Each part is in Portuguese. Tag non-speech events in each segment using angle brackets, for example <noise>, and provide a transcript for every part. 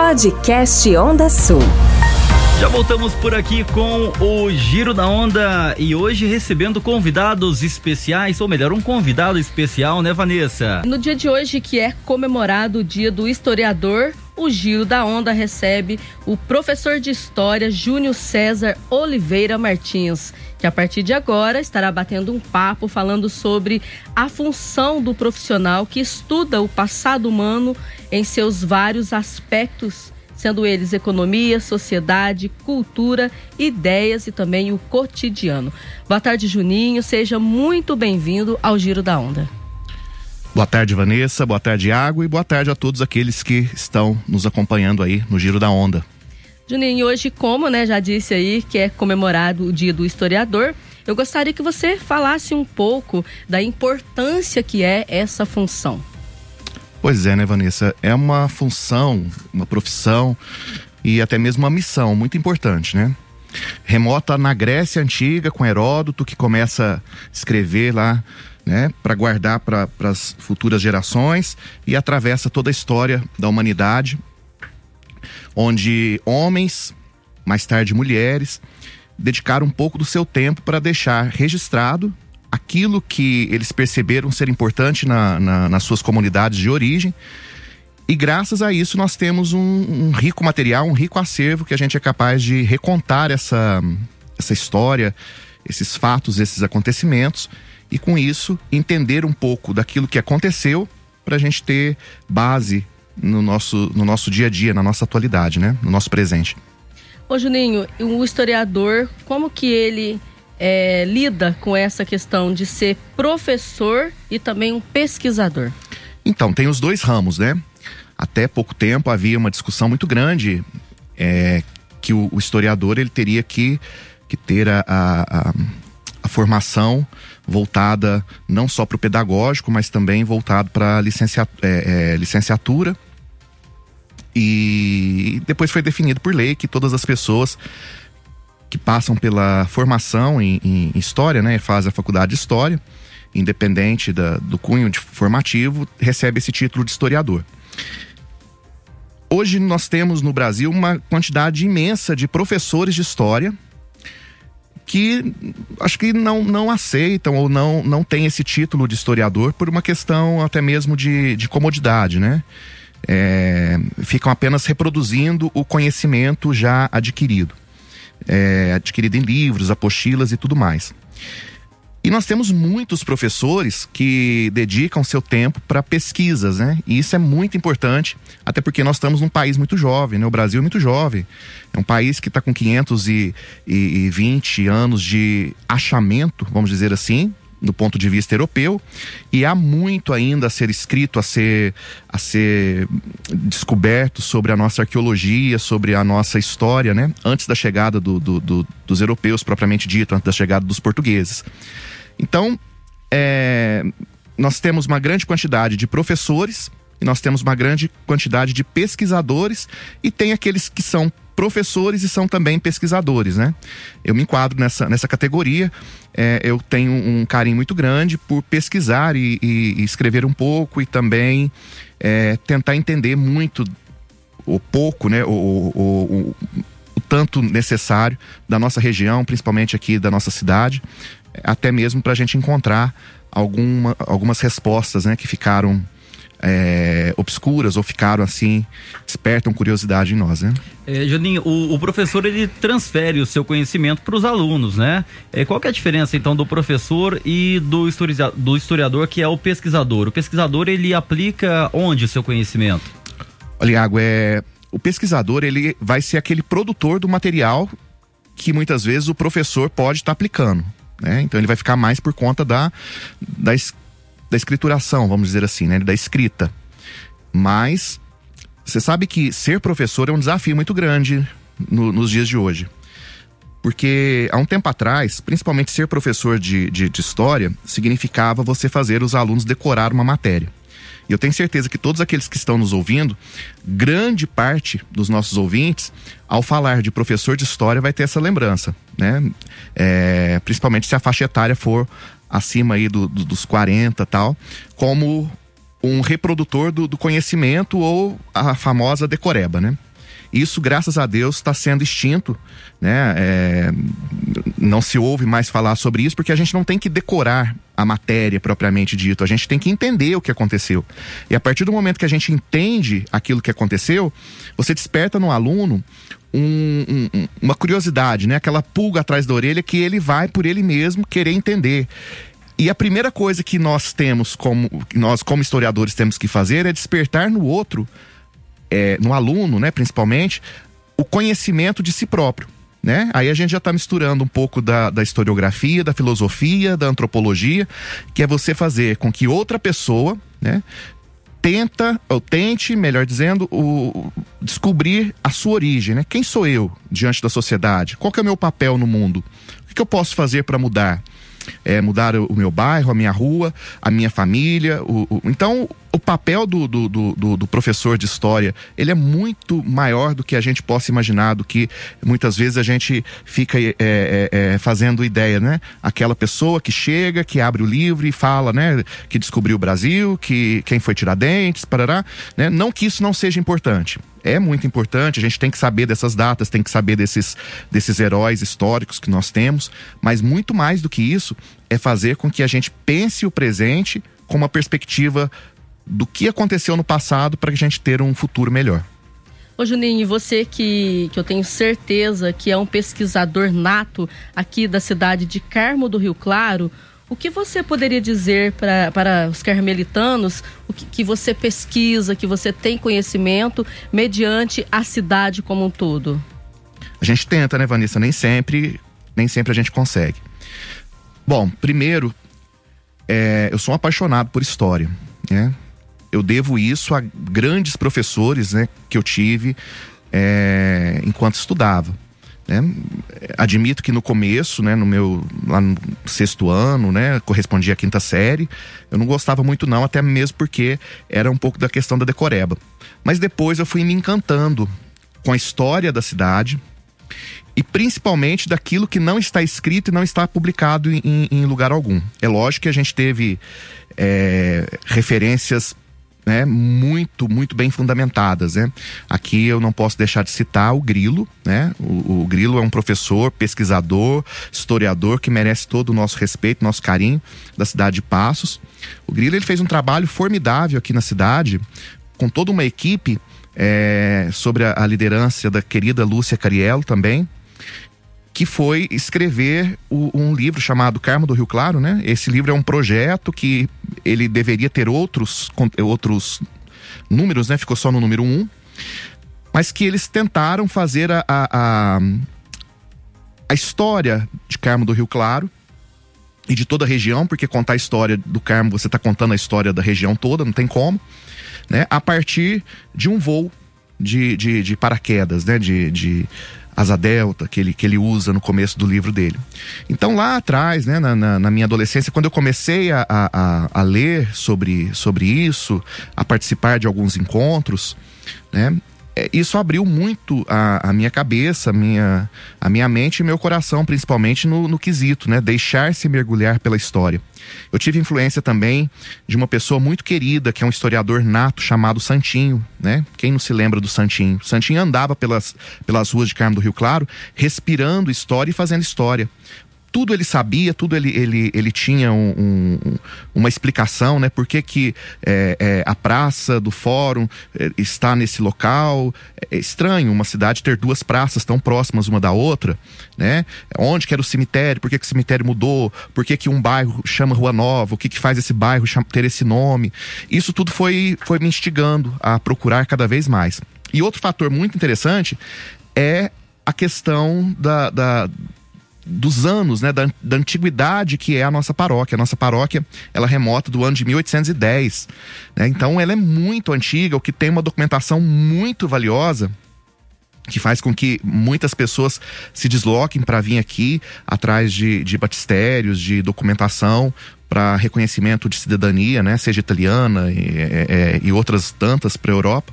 Podcast Onda Sul. Já voltamos por aqui com o Giro da Onda e hoje recebendo convidados especiais, ou melhor, um convidado especial, né, Vanessa? No dia de hoje, que é comemorado o Dia do Historiador, o Giro da Onda recebe o professor de História Júnior César Oliveira Martins, que a partir de agora estará batendo um papo falando sobre a função do profissional que estuda o passado humano em seus vários aspectos sendo eles economia, sociedade, cultura, ideias e também o cotidiano. Boa tarde, Juninho. Seja muito bem-vindo ao Giro da Onda. Boa tarde, Vanessa. Boa tarde, Iago. E boa tarde a todos aqueles que estão nos acompanhando aí no Giro da Onda. Juninho, hoje, como né, já disse aí, que é comemorado o Dia do Historiador, eu gostaria que você falasse um pouco da importância que é essa função. Pois é, né, Vanessa? É uma função, uma profissão e até mesmo uma missão muito importante, né? Remota na Grécia Antiga, com Heródoto, que começa a escrever lá né, para guardar para as futuras gerações e atravessa toda a história da humanidade, onde homens, mais tarde mulheres, dedicaram um pouco do seu tempo para deixar registrado aquilo que eles perceberam ser importante na, na, nas suas comunidades de origem. E graças a isso nós temos um, um, rico material, um rico acervo que a gente é capaz de recontar essa, essa história, esses fatos, esses acontecimentos e com isso entender um pouco daquilo que aconteceu para a gente ter base no nosso, no nosso dia a dia, na nossa atualidade, né? No nosso presente. Ô Juninho, o historiador, como que ele é, lida com essa questão de ser professor e também um pesquisador? Então, tem os dois ramos, né? Até pouco tempo havia uma discussão muito grande é, que o, o, historiador ele teria que, que ter a, a, a formação voltada não só para o pedagógico, mas também voltado para licencia, é, é, licenciatura. E depois foi definido por lei que todas as pessoas que passam pela formação em, em história, né, fazem a faculdade de história, independente da, do cunho formativo, recebe esse título de historiador. Hoje nós temos no Brasil uma quantidade imensa de professores de história que acho que não, não aceitam ou não, não têm esse título de historiador por uma questão até mesmo de, de comodidade, né? É, ficam apenas reproduzindo o conhecimento já adquirido, é, adquirido em livros, apostilas e tudo mais. E nós temos muitos professores que dedicam seu tempo para pesquisas, né? E isso é muito importante, até porque nós estamos num país muito jovem, né? O Brasil é muito jovem. É um país que está com 520 anos de achamento, vamos dizer assim, do ponto de vista europeu, e há muito ainda a ser escrito, a ser, a ser descoberto sobre a nossa arqueologia, sobre a nossa história, né? Antes da chegada do, do, do, dos europeus, propriamente dito, antes da chegada dos portugueses. Então, é, nós temos uma grande quantidade de professores nós temos uma grande quantidade de pesquisadores e tem aqueles que são professores e são também pesquisadores, né? Eu me enquadro nessa, nessa categoria. É, eu tenho um carinho muito grande por pesquisar e, e, e escrever um pouco e também é, tentar entender muito o pouco, né? O, o, o, o tanto necessário da nossa região, principalmente aqui da nossa cidade, até mesmo para a gente encontrar alguma, algumas respostas né, que ficaram é, obscuras ou ficaram assim, despertam curiosidade em nós, né? É, Juninho, o, o, professor ele transfere o seu conhecimento para os alunos, né? É, qual que é a diferença então do professor e do, historiador, do historiador que é o pesquisador? O pesquisador ele aplica onde o seu conhecimento? Olha, Iago, é, o pesquisador ele vai ser aquele produtor do material que muitas vezes o professor pode estar tá aplicando. Né? Então ele vai ficar mais por conta da, da, da escrituração, vamos dizer assim, né? Da escrita. Mas você sabe que ser professor é um desafio muito grande no, nos dias de hoje. Porque há um tempo atrás, principalmente ser professor de, de, de história, significava você fazer os alunos decorar uma matéria. E eu tenho certeza que todos aqueles que estão nos ouvindo, grande parte dos nossos ouvintes, ao falar de professor de história, vai ter essa lembrança, né? É, principalmente se a faixa etária for acima aí do, do, dos 40 tal, como um reprodutor do, do, conhecimento ou a famosa decoreba, né? Isso, graças a Deus, está sendo extinto, né? É, não se ouve mais falar sobre isso porque a gente não tem que decorar a matéria propriamente dito, a gente tem que entender o que aconteceu. E a partir do momento que a gente entende aquilo que aconteceu, você desperta no aluno um, um, uma curiosidade, né? Aquela pulga atrás da orelha que ele vai por ele mesmo querer entender. E a primeira coisa que nós temos como nós como historiadores temos que fazer é despertar no outro, é, no aluno, né, principalmente, o conhecimento de si próprio. Né? Aí a gente já está misturando um pouco da, da historiografia, da filosofia, da antropologia, que é você fazer com que outra pessoa, né, tenta, ou tente, melhor dizendo, o, descobrir a sua origem, né? Quem sou eu diante da sociedade? Qual é o meu papel no mundo? O que, que eu posso fazer para mudar? É, mudar o meu bairro, a minha rua, a minha família. O, o, então, o papel do, do, do, do, professor de história, ele é muito maior do que a gente possa imaginar, do que muitas vezes a gente fica é, é, é, fazendo ideia, né? Aquela pessoa que chega, que abre o livro e fala, né? Que descobriu o Brasil, que quem foi Tiradentes, parará, né? Não que isso não seja importante. É muito importante, a gente tem que saber dessas datas, tem que saber desses, desses heróis históricos que nós temos, mas muito mais do que isso é fazer com que a gente pense o presente com uma perspectiva do que aconteceu no passado para a gente ter um futuro melhor. Ô Juninho, você que, que eu tenho certeza que é um pesquisador nato aqui da cidade de Carmo do Rio Claro, o que você poderia dizer pra, para os carmelitanos, o que, que você pesquisa, que você tem conhecimento mediante a cidade como um todo? A gente tenta, né, Vanessa? Nem sempre, nem sempre a gente consegue. Bom, primeiro, é, eu sou um apaixonado por história, né? eu devo isso a grandes professores né, que eu tive é, enquanto estudava. Né? Admito que no começo, né, no meu lá no sexto ano, né, correspondia à quinta série, eu não gostava muito não, até mesmo porque era um pouco da questão da decoreba. Mas depois eu fui me encantando com a história da cidade e principalmente daquilo que não está escrito e não está publicado em, em lugar algum. É lógico que a gente teve é, referências né, muito, muito bem fundamentadas. Né? Aqui eu não posso deixar de citar o Grilo. Né? O, o, Grilo é um professor, pesquisador, historiador que merece todo o nosso respeito, nosso carinho da cidade de Passos. O Grilo ele fez um trabalho formidável aqui na cidade, com toda uma equipe é, sobre a, a liderança da querida Lúcia Cariello também, que foi escrever o, um livro chamado Carmo do Rio Claro, né? Esse livro é um projeto que ele deveria ter outros, outros números, né? Ficou só no número um, mas que eles tentaram fazer a, a, a história de Carmo do Rio Claro e de toda a região, porque contar a história do Carmo, você está contando a história da região toda, não tem como, né? A partir de um voo de, de, de paraquedas, né? De, de asa delta que ele, que ele usa no começo do livro dele. Então lá atrás, né, na, na, na minha adolescência, quando eu comecei a, a, a, ler sobre, sobre isso, a participar de alguns encontros, né, isso abriu muito a, a, minha cabeça, a minha, a minha mente e meu coração, principalmente no, no quesito, né? Deixar-se mergulhar pela história. Eu tive influência também de uma pessoa muito querida, que é um historiador nato chamado Santinho, né? Quem não se lembra do Santinho? Santinho andava pelas, pelas ruas de Carmo do Rio Claro, respirando história e fazendo história tudo ele sabia, tudo ele, ele, ele tinha um, um, uma explicação, né? Por que, que é, é, a praça do fórum é, está nesse local. É estranho uma cidade ter duas praças tão próximas uma da outra, né? Onde que era o cemitério, por que, que o cemitério mudou, por que, que um bairro chama Rua Nova, o que, que faz esse bairro ter esse nome. Isso tudo foi, foi me instigando a procurar cada vez mais. E outro fator muito interessante é a questão da, da dos anos, né, da, da, antiguidade que é a nossa paróquia. A nossa paróquia, ela remota do ano de 1810. Né? Então, ela é muito antiga, o que tem uma documentação muito valiosa que faz com que muitas pessoas se desloquem para vir aqui atrás de, de batistérios, de documentação para reconhecimento de cidadania, né, seja italiana e, é, é e outras tantas para a Europa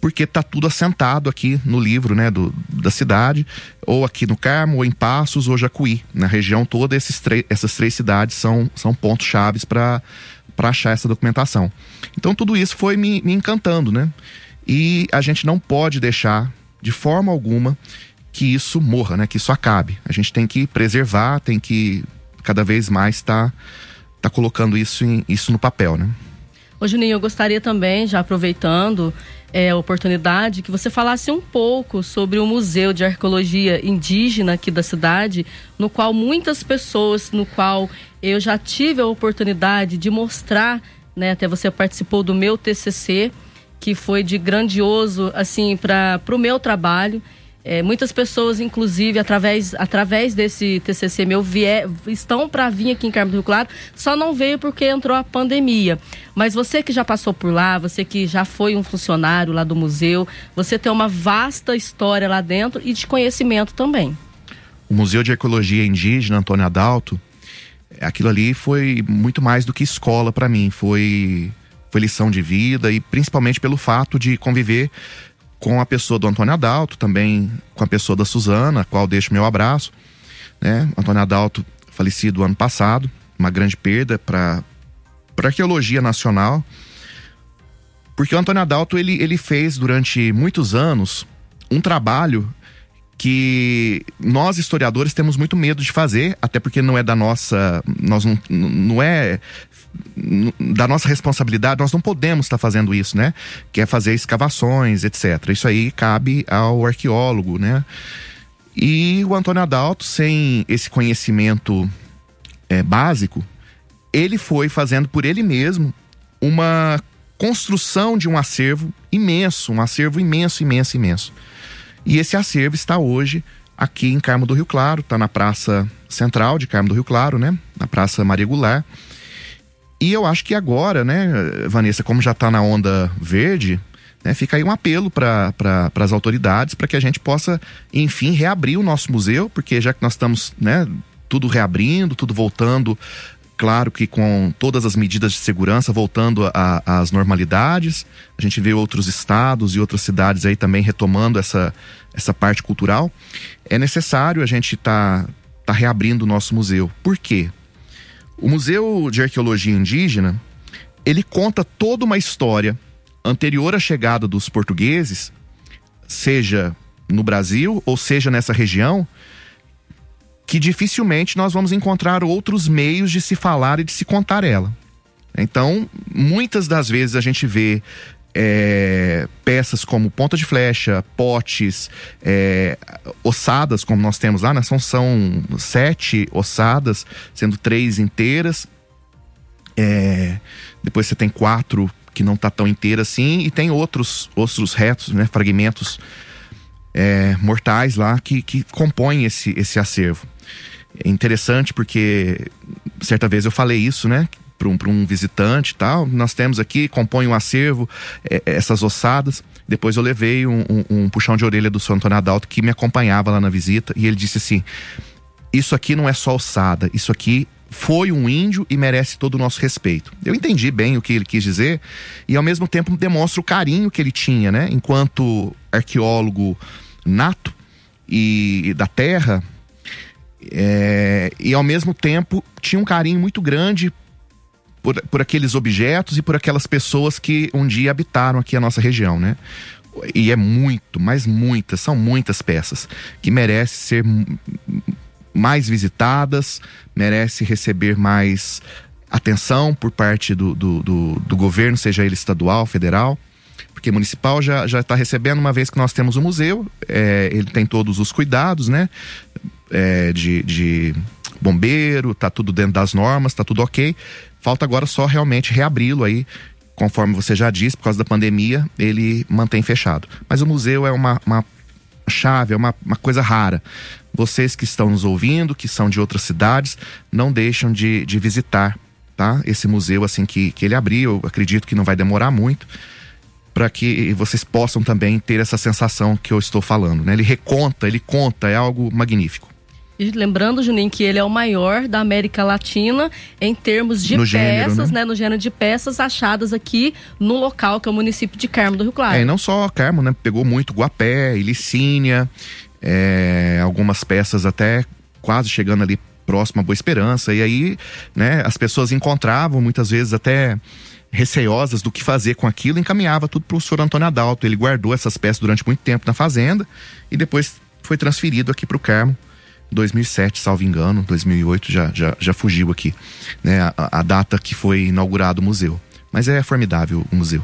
porque está tudo assentado aqui no livro, né, do, da cidade, ou aqui no Carmo, ou em Passos, ou Jacuí. Na região toda, esses essas três cidades são, são pontos chaves para achar essa documentação. Então tudo isso foi me, me encantando, né? E a gente não pode deixar de forma alguma que isso morra, né? Que isso acabe. A gente tem que preservar, tem que cada vez mais estar tá, tá colocando isso, em, isso no papel, né? Ô Juninho, eu gostaria também, já aproveitando é, a oportunidade, que você falasse um pouco sobre o Museu de Arqueologia Indígena aqui da cidade, no qual muitas pessoas, no qual eu já tive a oportunidade de mostrar, né, até você participou do meu TCC, que foi de grandioso, assim, para o meu trabalho. É, muitas pessoas, inclusive, através, através desse TCC meu, vier, estão para vir aqui em Carmo do Rio Claro, só não veio porque entrou a pandemia. Mas você que já passou por lá, você que já foi um funcionário lá do museu, você tem uma vasta história lá dentro e de conhecimento também. O Museu de Ecologia Indígena Antônio Adalto, aquilo ali foi muito mais do que escola para mim, foi, foi lição de vida e principalmente pelo fato de conviver com a pessoa do Antônio Adalto, também com a pessoa da Suzana, a qual deixo meu abraço. Né? Antônio Adalto, falecido ano passado, uma grande perda para a arqueologia nacional. Porque o Antônio Adalto ele, ele fez durante muitos anos um trabalho que nós historiadores temos muito medo de fazer, até porque não é da nossa, nós não, não é da nossa responsabilidade, nós não podemos estar fazendo isso, né? Que é fazer escavações, etc. Isso aí cabe ao arqueólogo, né? E o Antônio Adalto, sem esse conhecimento é, básico, ele foi fazendo por ele mesmo uma construção de um acervo imenso, um acervo imenso, imenso, imenso. E esse acervo está hoje aqui em Carmo do Rio Claro, está na Praça Central de Carmo do Rio Claro, né? Na Praça Maria Goulart. E eu acho que agora, né, Vanessa, como já está na onda verde, né, fica aí um apelo para pra, as autoridades para que a gente possa, enfim, reabrir o nosso museu, porque já que nós estamos, né, tudo reabrindo, tudo voltando claro que com todas as medidas de segurança voltando às normalidades. A gente vê outros estados e outras cidades aí também retomando essa, essa parte cultural. É necessário a gente estar tá, tá reabrindo o nosso museu. Por quê? O Museu de Arqueologia Indígena, ele conta toda uma história anterior à chegada dos portugueses, seja no Brasil ou seja nessa região, que dificilmente nós vamos encontrar outros meios de se falar e de se contar ela. Então, muitas das vezes a gente vê é, peças como ponta de flecha, potes, é, ossadas, como nós temos lá, né? são, são sete ossadas, sendo três inteiras. É, depois você tem quatro que não tá tão inteira assim, e tem outros, outros retos, né? fragmentos é, mortais lá que, que compõem esse, esse acervo. É interessante porque certa vez eu falei isso, né? Para um, um visitante e tal. Nós temos aqui, compõe um acervo, é, é, essas ossadas. Depois eu levei um, um, um, puxão de orelha do Santo Antônio Adalto que me acompanhava lá na visita e ele disse assim: Isso aqui não é só ossada, isso aqui foi um índio e merece todo o nosso respeito. Eu entendi bem o que ele quis dizer e ao mesmo tempo demonstra o carinho que ele tinha, né? Enquanto arqueólogo nato e da terra, é, e ao mesmo tempo tinha um carinho muito grande por, por aqueles objetos e por aquelas pessoas que um dia habitaram aqui a nossa região, né? E é muito, mas muitas, são muitas peças que merecem ser mais visitadas, merece receber mais atenção por parte do, do, do, do governo, seja ele estadual, federal porque municipal já já está recebendo uma vez que nós temos o museu, é, ele tem todos os cuidados, né? É, de, de bombeiro, tá tudo dentro das normas, tá tudo ok. Falta agora só realmente reabri-lo aí, conforme você já disse, por causa da pandemia, ele mantém fechado. Mas o museu é uma, uma chave, é uma, uma coisa rara. Vocês que estão nos ouvindo, que são de outras cidades, não deixam de, de visitar tá? esse museu assim que, que ele abriu. Eu acredito que não vai demorar muito para que vocês possam também ter essa sensação que eu estou falando. Né? Ele reconta, ele conta, é algo magnífico. E lembrando, Juninho, que ele é o maior da América Latina em termos de no peças, gênero, né? né? No gênero de peças achadas aqui no local, que é o município de Carmo do Rio Claro. É, e não só Carmo, né? Pegou muito Guapé, Ilicínia, é, algumas peças até quase chegando ali próximo a Boa Esperança. E aí, né, as pessoas encontravam muitas vezes até receiosas do que fazer com aquilo, encaminhava tudo para o senhor Antônio Adalto. Ele guardou essas peças durante muito tempo na fazenda e depois foi transferido aqui para o Carmo. 2007, salvo engano, 2008 já, já, já fugiu aqui, né? A, a data que foi inaugurado o museu. Mas é formidável o museu.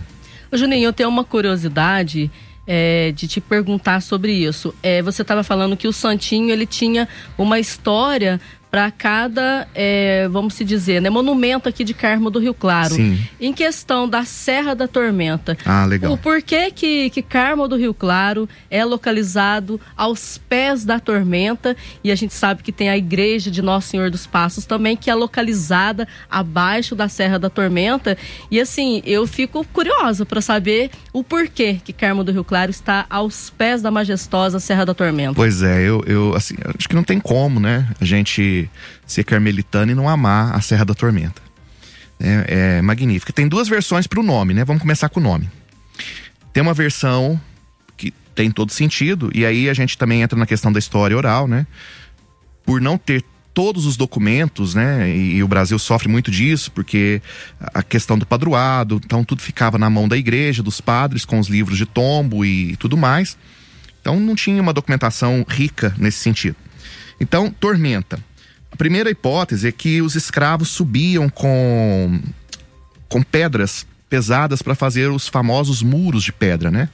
Ô, Juninho, eu tenho uma curiosidade é, de te perguntar sobre isso. É, você estava falando que o Santinho ele tinha uma história para cada, é, vamos se dizer, né, monumento aqui de Carmo do Rio Claro. Sim. Em questão da Serra da Tormenta. Ah, legal. O porquê que, que Carmo do Rio Claro é localizado aos pés da tormenta e a gente sabe que tem a igreja de Nosso Senhor dos Passos também, que é localizada abaixo da Serra da Tormenta. E assim, eu fico curiosa para saber o porquê que Carmo do Rio Claro está aos pés da majestosa Serra da Tormenta. Pois é, eu, eu assim, acho que não tem como, né? A gente ser carmelitano e não amar a Serra da Tormenta. É, é magnífica. Tem duas versões para o nome, né? Vamos começar com o nome. Tem uma versão que tem todo sentido, e aí a gente também entra na questão da história oral, né? Por não ter todos os documentos, né? E, e, o Brasil sofre muito disso, porque a questão do padroado, então tudo ficava na mão da igreja, dos padres, com os livros de tombo e tudo mais. Então não tinha uma documentação rica nesse sentido. Então, tormenta. A primeira hipótese é que os escravos subiam com, com pedras pesadas para fazer os famosos muros de pedra, né?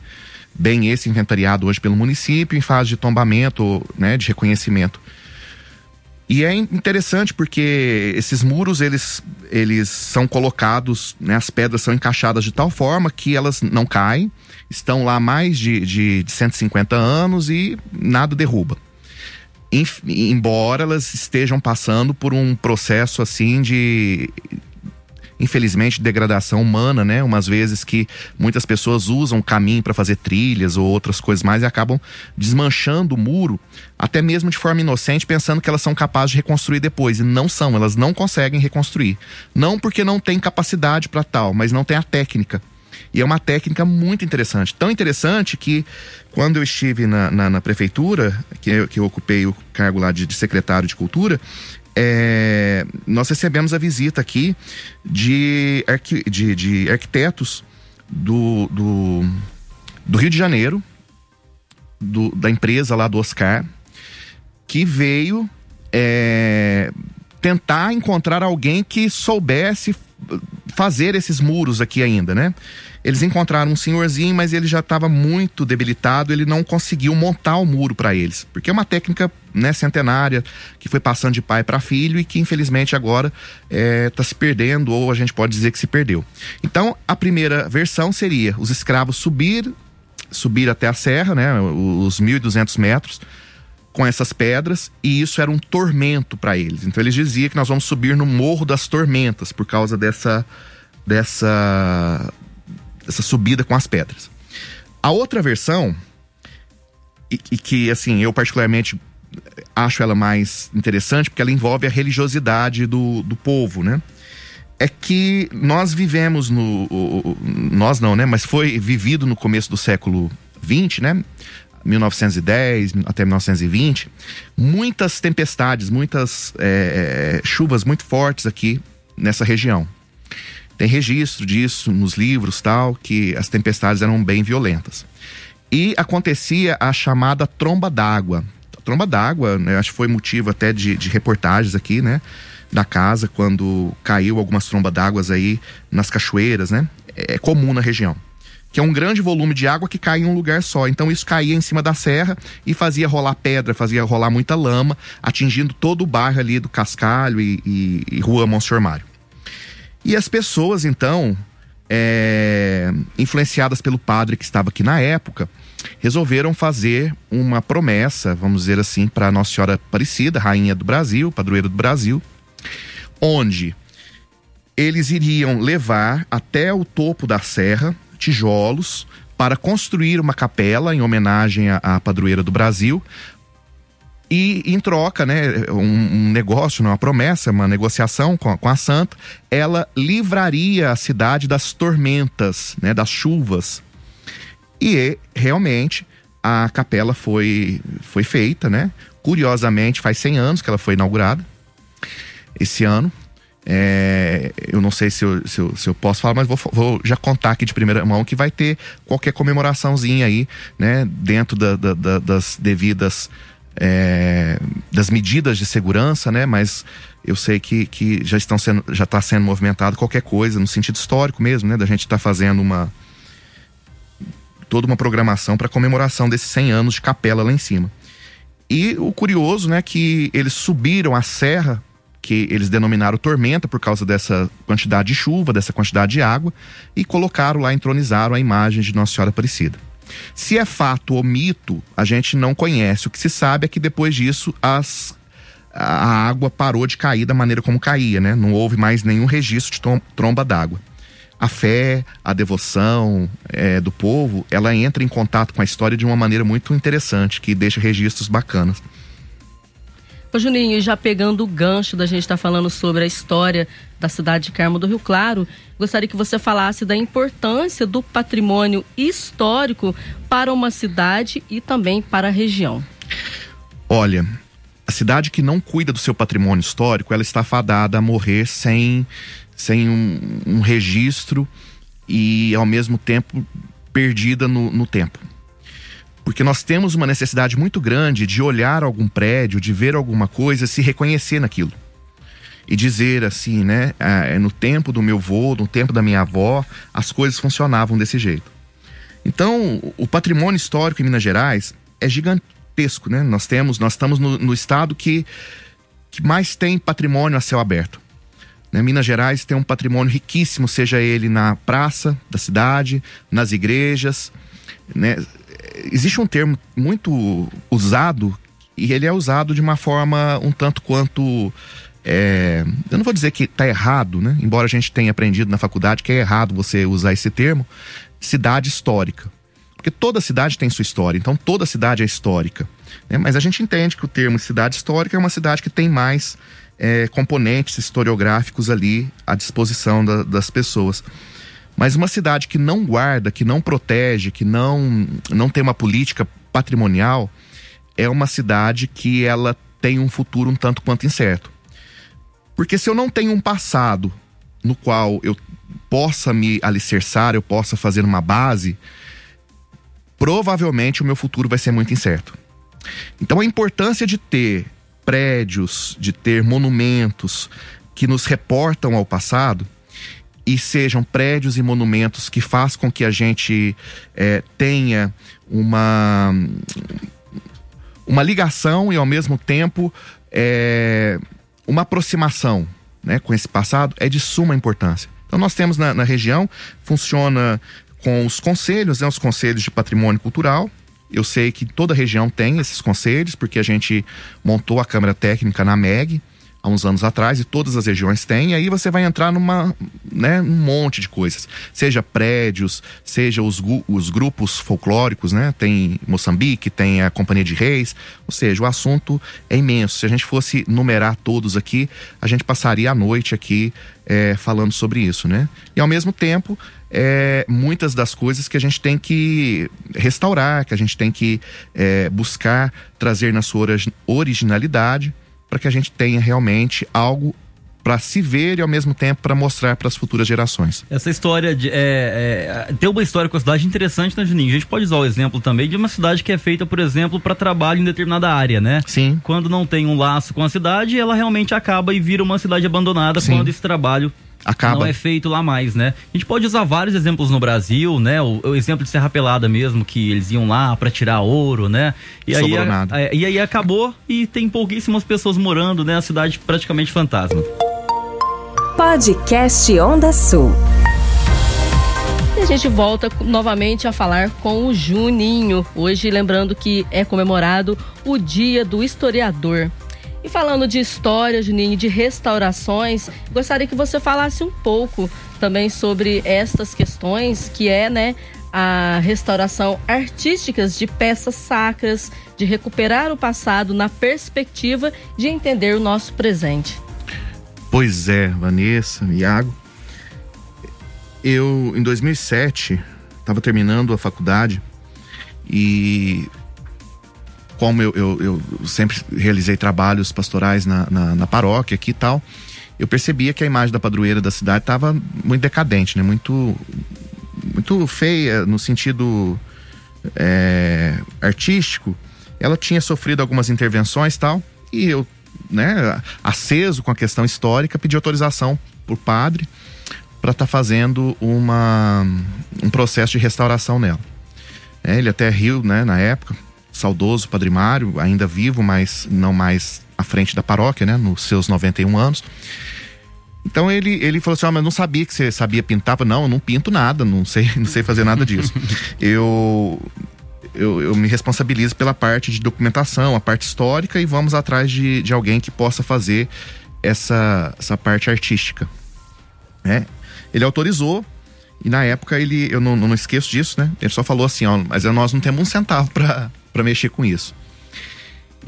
Bem esse inventariado hoje pelo município em fase de tombamento, né, de reconhecimento. E é interessante porque esses muros eles, eles são colocados, né, as pedras são encaixadas de tal forma que elas não caem, estão lá mais de, de, de 150 anos e nada derruba embora elas estejam passando por um processo assim de infelizmente degradação humana, né? Umas vezes que muitas pessoas usam o caminho para fazer trilhas ou outras coisas mais e acabam desmanchando o muro, até mesmo de forma inocente, pensando que elas são capazes de reconstruir depois e não são, elas não conseguem reconstruir. Não porque não têm capacidade para tal, mas não têm a técnica. E é uma técnica muito interessante. Tão interessante que, quando eu estive na, na, na prefeitura, que eu, que eu ocupei o cargo lá de, de secretário de cultura, é, nós recebemos a visita aqui de, arqui, de, de arquitetos do, do, do, Rio de Janeiro, do, da empresa lá do Oscar, que veio é, tentar encontrar alguém que soubesse fazer esses muros aqui ainda, né? Eles encontraram um senhorzinho, mas ele já estava muito debilitado, ele não conseguiu montar o muro para eles, porque é uma técnica né, centenária que foi passando de pai para filho e que infelizmente agora está é, tá se perdendo ou a gente pode dizer que se perdeu. Então a primeira versão seria os escravos subir, subir até a serra, né, os 1.200 metros com essas pedras e isso era um tormento para eles. Então eles diziam que nós vamos subir no Morro das Tormentas por causa dessa dessa essa subida com as pedras. A outra versão e, e que assim eu particularmente acho ela mais interessante porque ela envolve a religiosidade do, do povo, né? É que nós vivemos no. Nós não, né? Mas foi vivido no começo do século XX, né? 1910 até 1920, muitas tempestades, muitas é, chuvas muito fortes aqui nessa região. Tem registro disso nos livros tal, que as tempestades eram bem violentas. E acontecia a chamada tromba d'água. Tromba d'água, né, acho que foi motivo até de, de reportagens aqui, né? Da casa, quando caiu algumas trombas d'água aí nas cachoeiras, né? É, é comum na região que é um grande volume de água que cai em um lugar só. Então isso caía em cima da serra e fazia rolar pedra, fazia rolar muita lama, atingindo todo o bairro ali do Cascalho e, e, e Rua Monsenhor Mário. E as pessoas, então, é, influenciadas pelo padre que estava aqui na época, resolveram fazer uma promessa, vamos dizer assim, para Nossa Senhora Aparecida, Rainha do Brasil, padroeira do Brasil, onde eles iriam levar até o topo da serra tijolos para construir uma capela em homenagem à, à padroeira do Brasil. E em troca, né, um, um negócio, uma promessa, uma negociação com a, com a santa, ela livraria a cidade das tormentas, né, das chuvas. E realmente a capela foi, foi feita, né? Curiosamente, faz 100 anos que ela foi inaugurada, esse ano. É, eu não sei se eu, se eu, se, eu, posso falar, mas vou, vou, já contar aqui de primeira mão que vai ter qualquer comemoraçãozinha aí, né? Dentro da, da, da, das devidas é, das medidas de segurança, né? Mas eu sei que, que já estão sendo, já está sendo movimentado qualquer coisa no sentido histórico mesmo, né? Da gente estar tá fazendo uma toda uma programação para comemoração desses 100 anos de capela lá em cima. E o curioso, né, que eles subiram a serra que eles denominaram tormenta por causa dessa quantidade de chuva, dessa quantidade de água, e colocaram lá, entronizaram a imagem de Nossa Senhora Aparecida. Se é fato ou mito, a gente não conhece. O que se sabe é que depois disso as, a água parou de cair da maneira como caía, né? Não houve mais nenhum registro de tromba d'água. A fé, a devoção é, do povo, ela entra em contato com a história de uma maneira muito interessante, que deixa registros bacanas. Ô Juninho, já pegando o gancho da gente estar tá falando sobre a história da cidade de Carmo do Rio Claro, gostaria que você falasse da importância do patrimônio histórico para uma cidade e também para a região. Olha, a cidade que não cuida do seu patrimônio histórico, ela está fadada a morrer sem, sem um, um registro e, ao mesmo tempo, perdida no, no tempo porque nós temos uma necessidade muito grande de olhar algum prédio, de ver alguma coisa, se reconhecer naquilo. E dizer assim, né? Ah, é no tempo do meu avô, no tempo da minha avó, as coisas funcionavam desse jeito. Então, o patrimônio histórico em Minas Gerais é gigantesco, né? Nós temos, nós estamos no, no estado que, que mais tem patrimônio a céu aberto. Né? Minas Gerais tem um patrimônio riquíssimo, seja ele na praça da cidade, nas igrejas, né? Existe um termo muito usado e ele é usado de uma forma um tanto quanto é, eu não vou dizer que está errado, né? Embora a gente tenha aprendido na faculdade que é errado você usar esse termo, cidade histórica. Porque toda cidade tem sua história, então toda cidade é histórica. Né? Mas a gente entende que o termo cidade histórica é uma cidade que tem mais é, componentes historiográficos ali à disposição da, das pessoas. Mas uma cidade que não guarda, que não protege, que não, não tem uma política patrimonial, é uma cidade que ela tem um futuro um tanto quanto incerto. Porque se eu não tenho um passado no qual eu possa me alicerçar, eu possa fazer uma base, provavelmente o meu futuro vai ser muito incerto. Então a importância de ter prédios, de ter monumentos que nos reportam ao passado, e sejam prédios e monumentos que façam com que a gente é, tenha uma, uma ligação e ao mesmo tempo é, uma aproximação né, com esse passado é de suma importância. Então nós temos na, na região, funciona com os conselhos, né, os conselhos de patrimônio cultural, eu sei que toda região tem esses conselhos, porque a gente montou a Câmara Técnica na MEG, há uns anos atrás e todas as regiões têm, e aí você vai entrar numa, né, monte de coisas. Seja prédios, seja os, os grupos folclóricos, né? Tem Moçambique, tem a Companhia de Reis, ou seja, o assunto é imenso. Se a gente fosse numerar todos aqui, a gente passaria a noite aqui é, falando sobre isso, né? E ao mesmo tempo, é, muitas das coisas que a gente tem que restaurar, que a gente tem que é, buscar trazer na sua originalidade para que a gente tenha realmente algo para se ver e ao mesmo tempo para mostrar para as futuras gerações. Essa história de é, é, tem uma história com a cidade interessante, né, Juninho? A gente pode usar o exemplo também de uma cidade que é feita, por exemplo, para trabalho em determinada área, né? Sim. Quando não tem um laço com a cidade, ela realmente acaba e vira uma cidade abandonada Sim. quando esse trabalho Acaba. não é feito lá mais, né? A gente pode usar vários exemplos no Brasil, né? O, o exemplo de Serra Pelada mesmo, que eles iam lá para tirar ouro, né? E aí, a, a, e aí acabou e tem pouquíssimas pessoas morando, né? A cidade praticamente fantasma. Podcast Onda Sul. E a gente volta novamente a falar com o Juninho. Hoje, lembrando que é comemorado o Dia do Historiador. E falando de história, Juninho, de restaurações, gostaria que você falasse um pouco também sobre estas questões, que é, né, a restauração artísticas de peças sacras, de recuperar o passado na perspectiva de entender o nosso presente. Pois é, Vanessa, Iago. Eu, em 2007, estava terminando a faculdade e como eu, eu, eu, sempre realizei trabalhos pastorais na, na, na, paróquia aqui e tal, eu percebia que a imagem da padroeira da cidade estava muito decadente, né? Muito, muito feia no sentido é, artístico. Ela tinha sofrido algumas intervenções tal, e eu, né, aceso com a questão histórica, pedi autorização por padre para estar tá fazendo uma, um processo de restauração nela. É, ele até riu, né, na época, saudoso Padre Mário, ainda vivo, mas não mais à frente da paróquia, né, nos seus 91 anos. Então ele, ele falou assim: ah, mas não sabia que você sabia pintar. Eu, não, eu não pinto nada, não sei, <laughs> não sei fazer nada disso. <laughs> eu, eu, eu, me responsabilizo pela parte de documentação, a parte histórica, e vamos atrás de, de alguém que possa fazer essa, essa parte artística. Né? Ele autorizou, e na época ele, eu não, não esqueço disso, né? Ele só falou assim: ó, mas nós não temos um centavo para mexer com isso.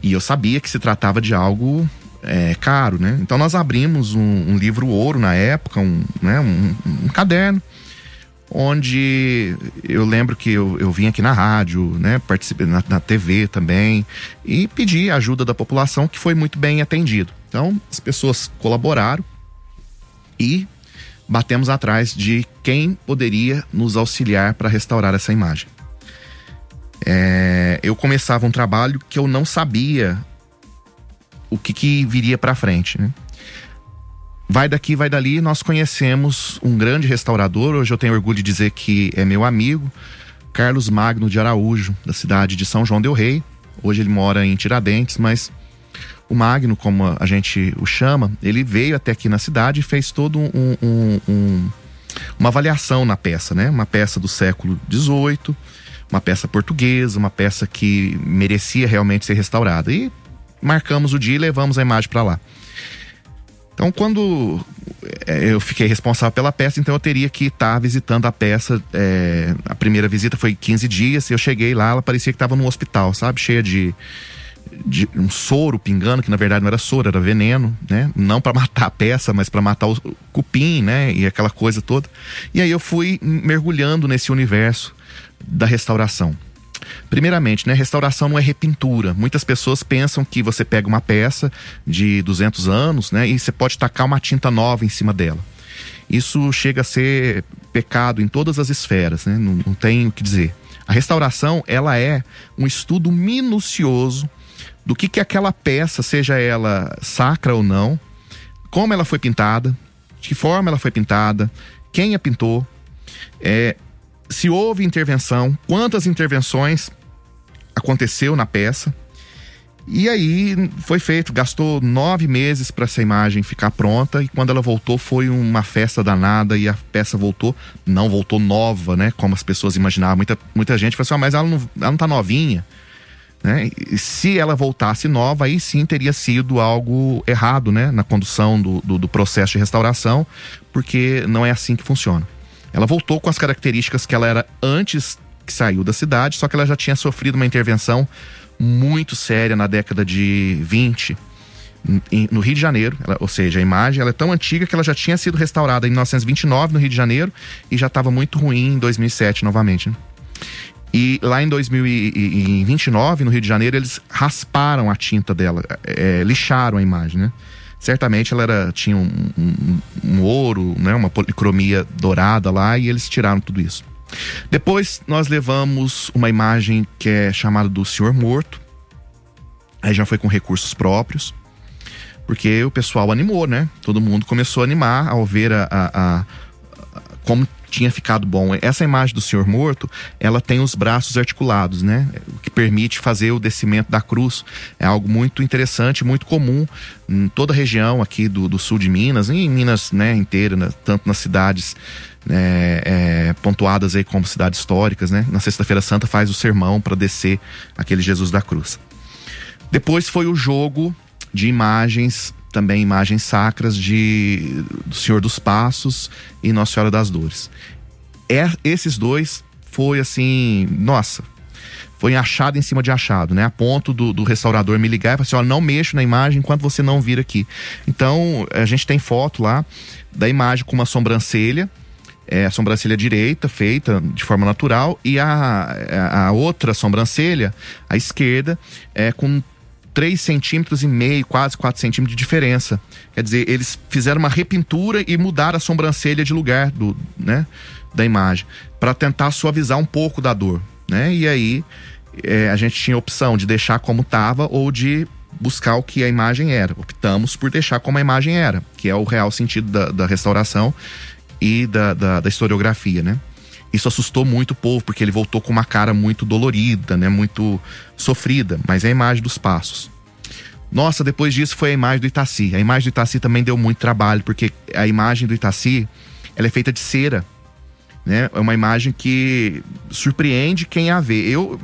E eu sabia que se tratava de algo é, caro, né? Então nós abrimos um, um livro ouro na época, um, né, um, um, caderno, onde eu lembro que eu, eu vim aqui na rádio, né? Participei na, na TV também e pedi ajuda da população que foi muito bem atendido. Então as pessoas colaboraram e batemos atrás de quem poderia nos auxiliar para restaurar essa imagem. É, eu começava um trabalho que eu não sabia o que, que viria para frente. Né? Vai daqui, vai dali, nós conhecemos um grande restaurador, hoje eu tenho orgulho de dizer que é meu amigo, Carlos Magno de Araújo, da cidade de São João del Rei. Hoje ele mora em Tiradentes, mas o Magno, como a gente o chama, ele veio até aqui na cidade e fez todo um, um, um, uma avaliação na peça, né? Uma peça do século XVIII, uma peça portuguesa, uma peça que merecia realmente ser restaurada. E marcamos o dia e levamos a imagem para lá. Então, quando é, eu fiquei responsável pela peça, então eu teria que estar tá visitando a peça. É, a primeira visita foi 15 dias. Eu cheguei lá, ela parecia que estava num hospital, sabe? Cheia de, de um soro pingando, que na verdade não era soro, era veneno, né? Não para <laughs> matar a peça, mas para matar o cupim, né? E aquela coisa toda. E aí eu fui mergulhando nesse universo da restauração. Primeiramente, né, restauração não é repintura. Muitas pessoas pensam que você pega uma peça de 200 anos, né, e você pode tacar uma tinta nova em cima dela. Isso chega a ser pecado em todas as esferas, né? não, não tem o que dizer. A restauração, ela é um estudo minucioso do que que aquela peça, seja ela sacra ou não, como ela foi pintada, de que forma ela foi pintada, quem a pintou, é, se houve intervenção, quantas intervenções aconteceu na peça. E aí foi feito, gastou nove meses para essa imagem ficar pronta e quando ela voltou foi uma festa danada e a peça voltou, não voltou nova, né? Como as pessoas imaginavam. Muita, muita gente falou assim, ah, mas ela não, ela não tá novinha. Né? Se ela voltasse nova, aí sim teria sido algo errado né? na condução do, do, do processo de restauração, porque não é assim que funciona. Ela voltou com as características que ela era antes que saiu da cidade, só que ela já tinha sofrido uma intervenção muito séria na década de 20 no Rio de Janeiro, ela, ou seja, a imagem ela é tão antiga que ela já tinha sido restaurada em 1929 no Rio de Janeiro e já estava muito ruim em 2007 novamente. Né? E lá em 2029, no Rio de Janeiro, eles rasparam a tinta dela, é, lixaram a imagem, né? Certamente ela era, tinha um, um, um ouro, né, uma policromia dourada lá e eles tiraram tudo isso. Depois nós levamos uma imagem que é chamada do Senhor Morto. Aí já foi com recursos próprios. Porque o pessoal animou, né? Todo mundo começou a animar ao ver a, a, a como tinha ficado bom. Essa imagem do Senhor morto, ela tem os braços articulados, né? O que permite fazer o descimento da cruz. É algo muito interessante, muito comum em toda a região aqui do, do sul de Minas, e em Minas né, inteira, né? tanto nas cidades é, é, pontuadas aí como cidades históricas, né? Na Sexta-feira Santa faz o sermão para descer aquele Jesus da cruz. Depois foi o jogo de imagens também imagens sacras de do Senhor dos Passos e Nossa Senhora das Dores. É, esses dois foi assim, nossa, foi achado em cima de achado, né? A ponto do, do restaurador me ligar e falar assim: ó, não mexo na imagem enquanto você não vir aqui. Então, a gente tem foto lá da imagem com uma sobrancelha, é, a sobrancelha direita feita de forma natural e a, a, outra sobrancelha, a esquerda, é com 3 centímetros e meio, quase 4 centímetros de diferença. Quer dizer, eles fizeram uma repintura e mudaram a sobrancelha de lugar do, né, da imagem, para tentar suavizar um pouco da dor. Né? E aí é, a gente tinha a opção de deixar como estava ou de buscar o que a imagem era. Optamos por deixar como a imagem era, que é o real sentido da, da restauração e da, da, da, historiografia, né? Isso assustou muito o povo, porque ele voltou com uma cara muito dolorida, né? Muito sofrida, mas é a imagem dos passos. Nossa, depois disso foi a imagem do Itaci. A imagem do Itaci também deu muito trabalho, porque a imagem do Itaci, ela é feita de cera, né? É uma imagem que surpreende quem a vê. Eu,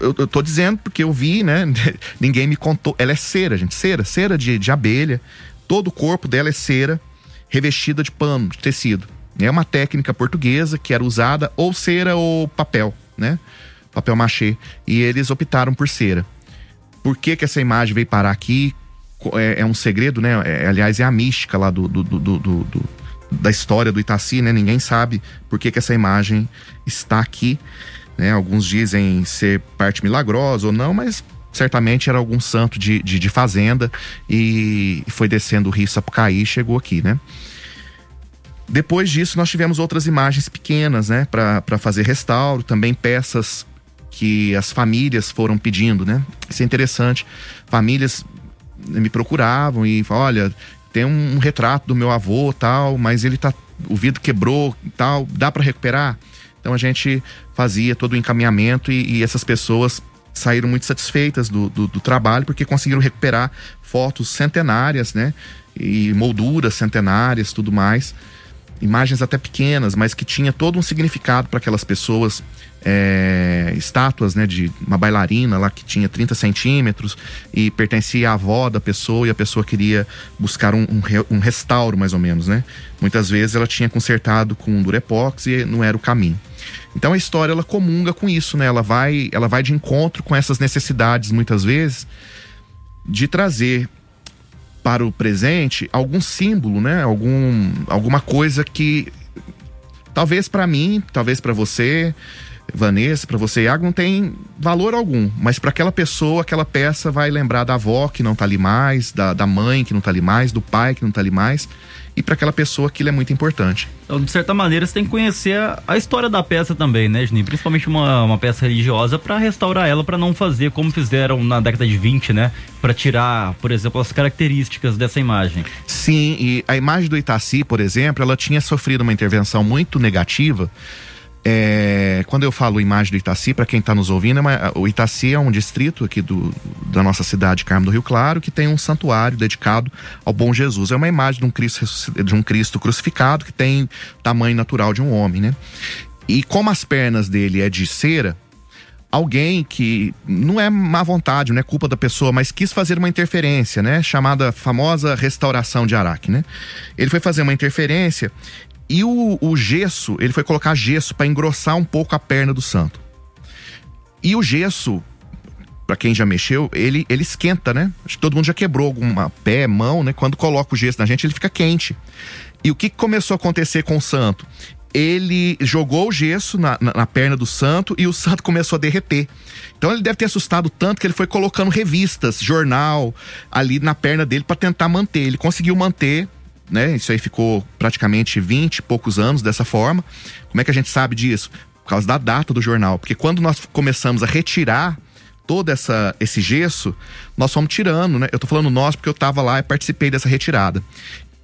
eu, eu tô dizendo porque eu vi, né? <laughs> Ninguém me contou. Ela é cera, gente. Cera, cera de, de abelha. Todo o corpo dela é cera, revestida de pano, de tecido. É uma técnica portuguesa que era usada ou cera ou papel, né? Papel machê. E eles optaram por cera. Por que, que essa imagem veio parar aqui? É, é um segredo, né? É, aliás, é a mística lá do, do, do, do, da história do Itaci, né? Ninguém sabe por que, que essa imagem está aqui. Né? Alguns dizem ser parte milagrosa ou não, mas certamente era algum santo de, de, de fazenda e foi descendo o rio Sapucaí e chegou aqui, né? Depois disso, nós tivemos outras imagens pequenas, né, para fazer restauro, também peças que as famílias foram pedindo, né? Isso é interessante. Famílias me procuravam e falavam, olha, tem um, um retrato do meu avô, tal, mas ele tá o vidro quebrou, tal, dá para recuperar? Então a gente fazia todo o encaminhamento e, e essas pessoas saíram muito satisfeitas do, do, do, trabalho porque conseguiram recuperar fotos centenárias, né? E molduras centenárias, tudo mais. Imagens até pequenas, mas que tinha todo um significado para aquelas pessoas é, estátuas né, de uma bailarina lá que tinha 30 centímetros e pertencia à avó da pessoa e a pessoa queria buscar um, um, um restauro, mais ou menos, né? Muitas vezes ela tinha consertado com um durepox e não era o caminho. Então a história ela comunga com isso, né? Ela vai, ela vai de encontro com essas necessidades, muitas vezes, de trazer para o presente algum símbolo, né? Algum, alguma coisa que talvez para mim, talvez para você, Vanessa, para você, Iago, não tem valor algum. Mas para aquela pessoa, aquela peça vai lembrar da avó que não tá ali mais, da, da mãe que não tá ali mais, do pai que não tá ali mais. E para aquela pessoa aquilo é muito importante. Então, de certa maneira, você tem que conhecer a, a história da peça também, né, Gini? Principalmente uma, uma peça religiosa para restaurar ela, para não fazer como fizeram na década de 20, né? Para tirar, por exemplo, as características dessa imagem. Sim, e a imagem do Itaci, por exemplo, ela tinha sofrido uma intervenção muito negativa é, quando eu falo imagem do Itaci, para quem está nos ouvindo, é o Itaci é um distrito aqui do, da nossa cidade, Carmo do Rio Claro, que tem um santuário dedicado ao Bom Jesus. É uma imagem de um Cristo, de um Cristo crucificado que tem tamanho natural de um homem, né? E como as pernas dele é de cera, alguém que não é má vontade, não é culpa da pessoa, mas quis fazer uma interferência, né? Chamada famosa restauração de Araque, né? Ele foi fazer uma interferência e o, o gesso, ele foi colocar gesso para engrossar um pouco a perna do santo. E o gesso, para quem já mexeu, ele, ele esquenta, né? Acho que todo mundo já quebrou alguma pé, mão, né? Quando coloca o gesso na gente, ele fica quente. E o que começou a acontecer com o santo? Ele jogou o gesso na, na, na, perna do santo e o santo começou a derreter. Então ele deve ter assustado tanto que ele foi colocando revistas, jornal ali na perna dele para tentar manter. Ele conseguiu manter né? Isso aí ficou praticamente 20 e poucos anos dessa forma. Como é que a gente sabe disso? Por causa da data do jornal. Porque quando nós começamos a retirar todo essa, esse gesso, nós fomos tirando, né? Eu tô falando nós porque eu tava lá e participei dessa retirada.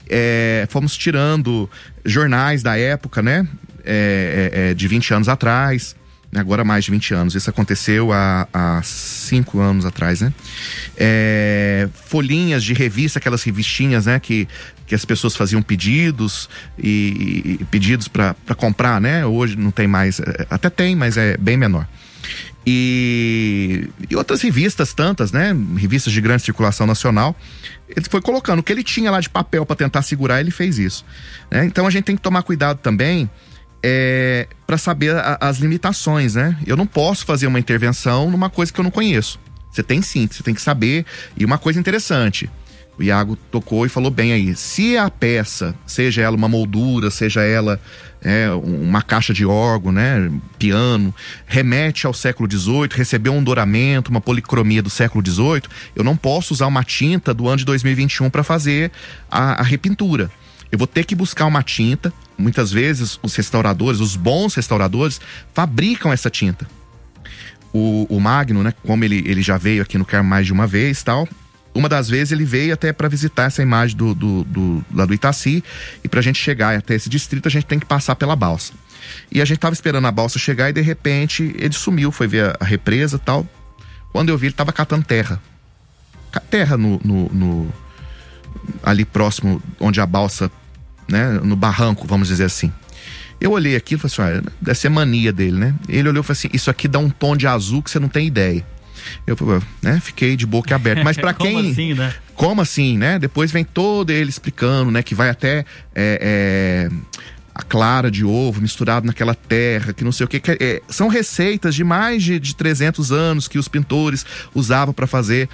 É, fomos tirando jornais da época, né? É, é, é de 20 anos atrás, né? agora mais de 20 anos. Isso aconteceu há, há cinco anos atrás, né? É, folhinhas de revista, aquelas revistinhas, né? Que que as pessoas faziam pedidos e, e pedidos para comprar, né? Hoje não tem mais, é, até tem, mas é bem menor. E, e outras revistas, tantas, né? Revistas de grande circulação nacional. Ele foi colocando o que ele tinha lá de papel para tentar segurar, ele fez isso. Né? Então a gente tem que tomar cuidado também é, para saber a, as limitações, né? Eu não posso fazer uma intervenção numa coisa que eu não conheço. Você tem sim, você tem que saber. E uma coisa interessante: O Iago tocou e falou bem aí. Se a peça, seja ela uma moldura, seja ela é, uma caixa de órgão, né, piano, remete ao século XVIII, recebeu um douramento, uma policromia do século XVIII, eu não posso usar uma tinta do ano de 2021 para fazer a, a repintura. Eu vou ter que buscar uma tinta. Muitas vezes os restauradores, os bons restauradores, fabricam essa tinta. O, o Magno, né, como ele, ele já veio aqui no Carmo mais de uma vez tal, uma das vezes ele veio até para visitar essa imagem do, do, do, lá do Itaci. E para a gente chegar até esse distrito, a gente tem que passar pela balsa. E a gente tava esperando a balsa chegar e de repente ele sumiu, foi ver a, a represa tal. Quando eu vi, ele tava catando terra. Terra no, no, no, ali próximo onde a balsa, né, no barranco, vamos dizer assim. Eu olhei aquilo e falei assim: ah, deve ser mania dele, né? Ele olhou e falou assim: Isso aqui dá um tom de azul que você não tem ideia. Eu né, fiquei de boca aberta. Mas para <laughs> quem. Como assim, né? Como assim, né? Depois vem todo ele explicando, né? Que vai até. É, é, a clara de ovo misturado naquela terra, que não sei o que. que é, são receitas de mais de, de 300 anos que os pintores usavam para fazer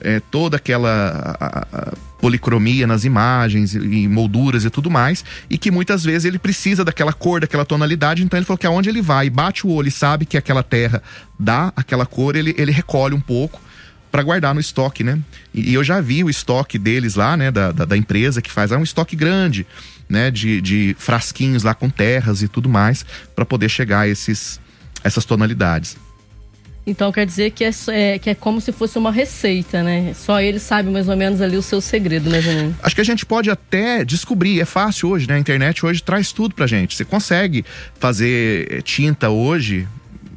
é, toda aquela a, a policromia nas imagens e, molduras e tudo mais, e que muitas vezes ele precisa daquela cor, daquela tonalidade, então ele falou que aonde ele vai, bate o olho e sabe que aquela terra dá aquela cor, ele, ele recolhe um pouco para guardar no estoque, né? E, e, eu já vi o estoque deles lá, né, da, da, da empresa que faz, é um estoque grande, né, de, de frasquinhos lá com terras e tudo mais, para poder chegar a esses, essas tonalidades. Então quer dizer que é, é, que é como se fosse uma receita, né? Só ele sabe mais ou menos ali o seu segredo, né, Juninho? Acho que a gente pode até descobrir, é fácil hoje, né? A internet hoje traz tudo pra gente. Você consegue fazer eh, tinta hoje,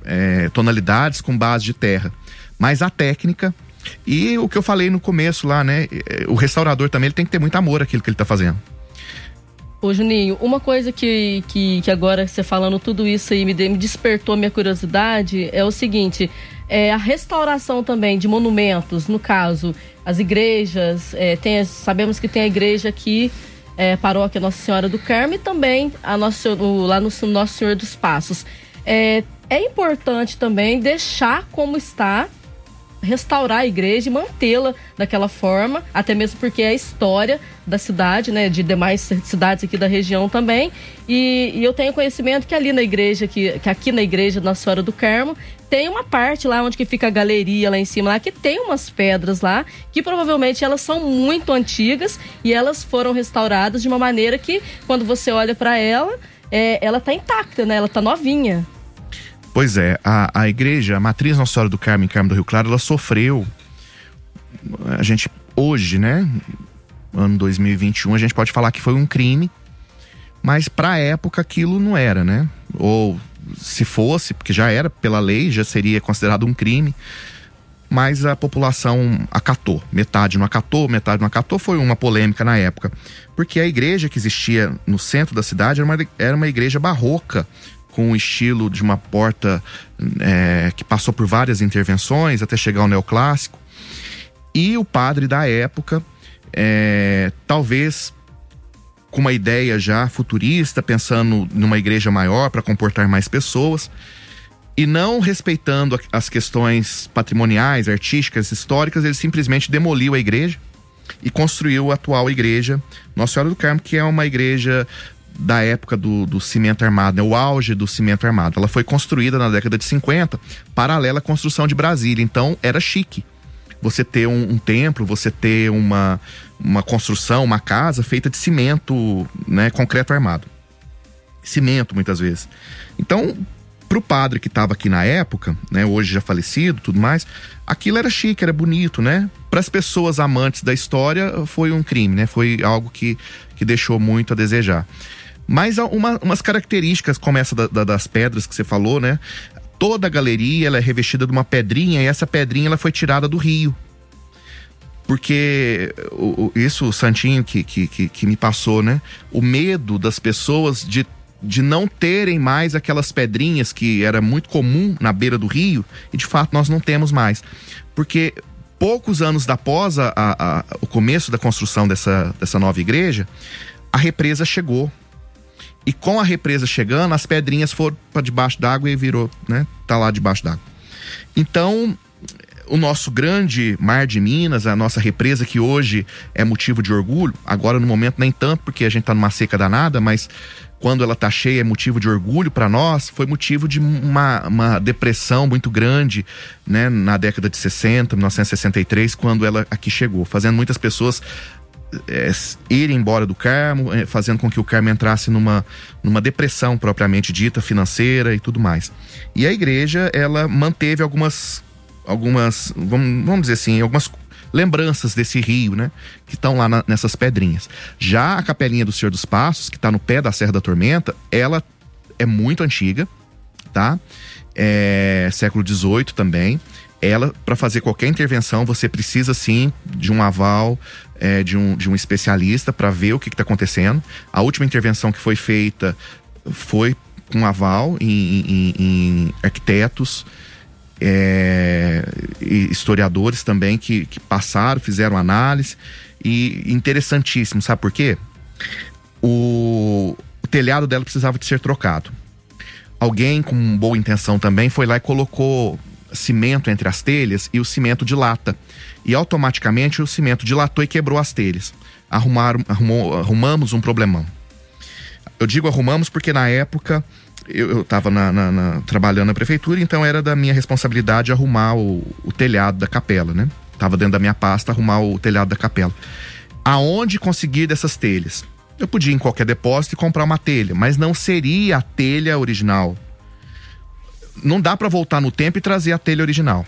é, tonalidades com base de terra. Mas a técnica e o que eu falei no começo lá, né? Eh, o restaurador também ele tem que ter muito amor àquilo que ele tá fazendo. Ô Juninho, uma coisa que, que, que agora você falando tudo isso aí me, me despertou minha curiosidade é o seguinte: é, a restauração também de monumentos, no caso, as igrejas, é, tem, sabemos que tem a igreja aqui, é, paróquia Nossa Senhora do Carmo e também a nossa, o, lá no Nosso Senhor dos Passos. É, é importante também deixar como está restaurar a igreja e mantê-la daquela forma, até mesmo porque é a história da cidade, né, de demais cidades aqui da região também. E, e eu tenho conhecimento que ali na igreja, que, que aqui na igreja Nossa Senhora do Carmo, tem uma parte lá onde que fica a galeria lá em cima, lá que tem umas pedras lá, que provavelmente elas são muito antigas e elas foram restauradas de uma maneira que quando você olha para ela, é, ela tá intacta, né? Ela tá novinha. Pois é, a, a igreja, a matriz Nossa Senhora do Carmo em Carmo do Rio Claro, ela sofreu. A gente, hoje, né? Ano 2021, a gente pode falar que foi um crime, mas para a época aquilo não era, né? Ou se fosse, porque já era pela lei, já seria considerado um crime, mas a população acatou. Metade não acatou, metade não acatou. Foi uma polêmica na época, porque a igreja que existia no centro da cidade era uma, era uma igreja barroca, com o estilo de uma porta é, que passou por várias intervenções até chegar ao neoclássico. E o padre da época, é, talvez com uma ideia já futurista, pensando numa igreja maior para comportar mais pessoas, e não respeitando as questões patrimoniais, artísticas, históricas, ele simplesmente demoliu a igreja e construiu a atual igreja Nossa Senhora do Carmo, que é uma igreja da época do, do cimento armado, né? o auge do cimento armado. Ela foi construída na década de 50, paralela à construção de Brasília. Então era chique você ter um, um, templo, você ter uma, uma construção, uma casa feita de cimento, né, concreto armado. Cimento, muitas vezes. Então, para o padre que estava aqui na época, né, hoje já falecido, tudo mais, aquilo era chique, era bonito, né? Para as pessoas amantes da história, foi um crime, né? Foi algo que, que deixou muito a desejar. Mas uma, umas características como essa da, da, das pedras que você falou, né? Toda a galeria ela é revestida de uma pedrinha e essa pedrinha ela foi tirada do rio. Porque o, o, isso, o Santinho que, que, que, que me passou, né? O medo das pessoas de de não terem mais aquelas pedrinhas que era muito comum na beira do rio, e de fato nós não temos mais. Porque poucos anos após a, a, a, o começo da construção dessa, dessa nova igreja, a represa chegou. E com a represa chegando, as pedrinhas foram para debaixo d'água e virou, né? Tá lá debaixo d'água. Então, o nosso grande mar de Minas, a nossa represa que hoje é motivo de orgulho, agora no momento nem tanto porque a gente está numa seca danada, mas quando ela está cheia é motivo de orgulho para nós, foi motivo de uma, uma depressão muito grande, né, na década de 60, 1963, quando ela aqui chegou, fazendo muitas pessoas é, irem embora do Carmo, é, fazendo com que o Carmo entrasse numa, numa depressão propriamente dita, financeira e tudo mais. E a igreja, ela manteve algumas algumas, vamos, vamos dizer assim, algumas lembranças desse rio, né? Que estão lá na, nessas pedrinhas. Já a capelinha do Senhor dos Passos, que está no pé da Serra da Tormenta, ela é muito antiga, tá? É, século XVIII também. Ela, para fazer qualquer intervenção, você precisa sim de um aval é, de, um, de um especialista para ver o que está acontecendo. A última intervenção que foi feita foi com aval em, em, em arquitetos, é, historiadores também que, que passaram, fizeram análise. E interessantíssimo, sabe por quê? O, o telhado dela precisava de ser trocado. Alguém com boa intenção também foi lá e colocou cimento entre as telhas e o cimento dilata. E automaticamente o cimento dilatou e quebrou as telhas. Arrumaram, arrumou, arrumamos um problemão. Eu digo arrumamos porque na época eu estava trabalhando na prefeitura, então era da minha responsabilidade arrumar o, o telhado da capela, né? Tava dentro da minha pasta arrumar o telhado da capela. Aonde conseguir dessas telhas? Eu podia ir em qualquer depósito e comprar uma telha, mas não seria a telha original. Não dá para voltar no tempo e trazer a telha original.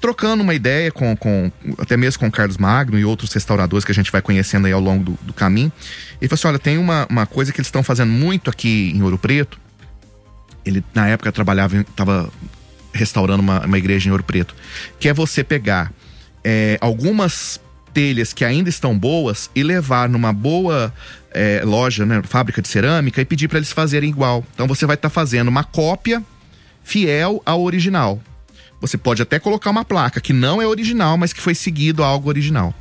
Trocando uma ideia com, com até mesmo com o Carlos Magno e outros restauradores que a gente vai conhecendo aí ao longo do, do caminho, ele falou assim: olha, tem uma, uma coisa que eles estão fazendo muito aqui em Ouro Preto, ele na época trabalhava, estava restaurando uma, uma igreja em Ouro Preto, que é você pegar é, algumas telhas que ainda estão boas e levar numa boa é, loja, né, fábrica de cerâmica e pedir para eles fazerem igual. Então você vai estar tá fazendo uma cópia fiel ao original. Você pode até colocar uma placa que não é original, mas que foi seguido a algo original.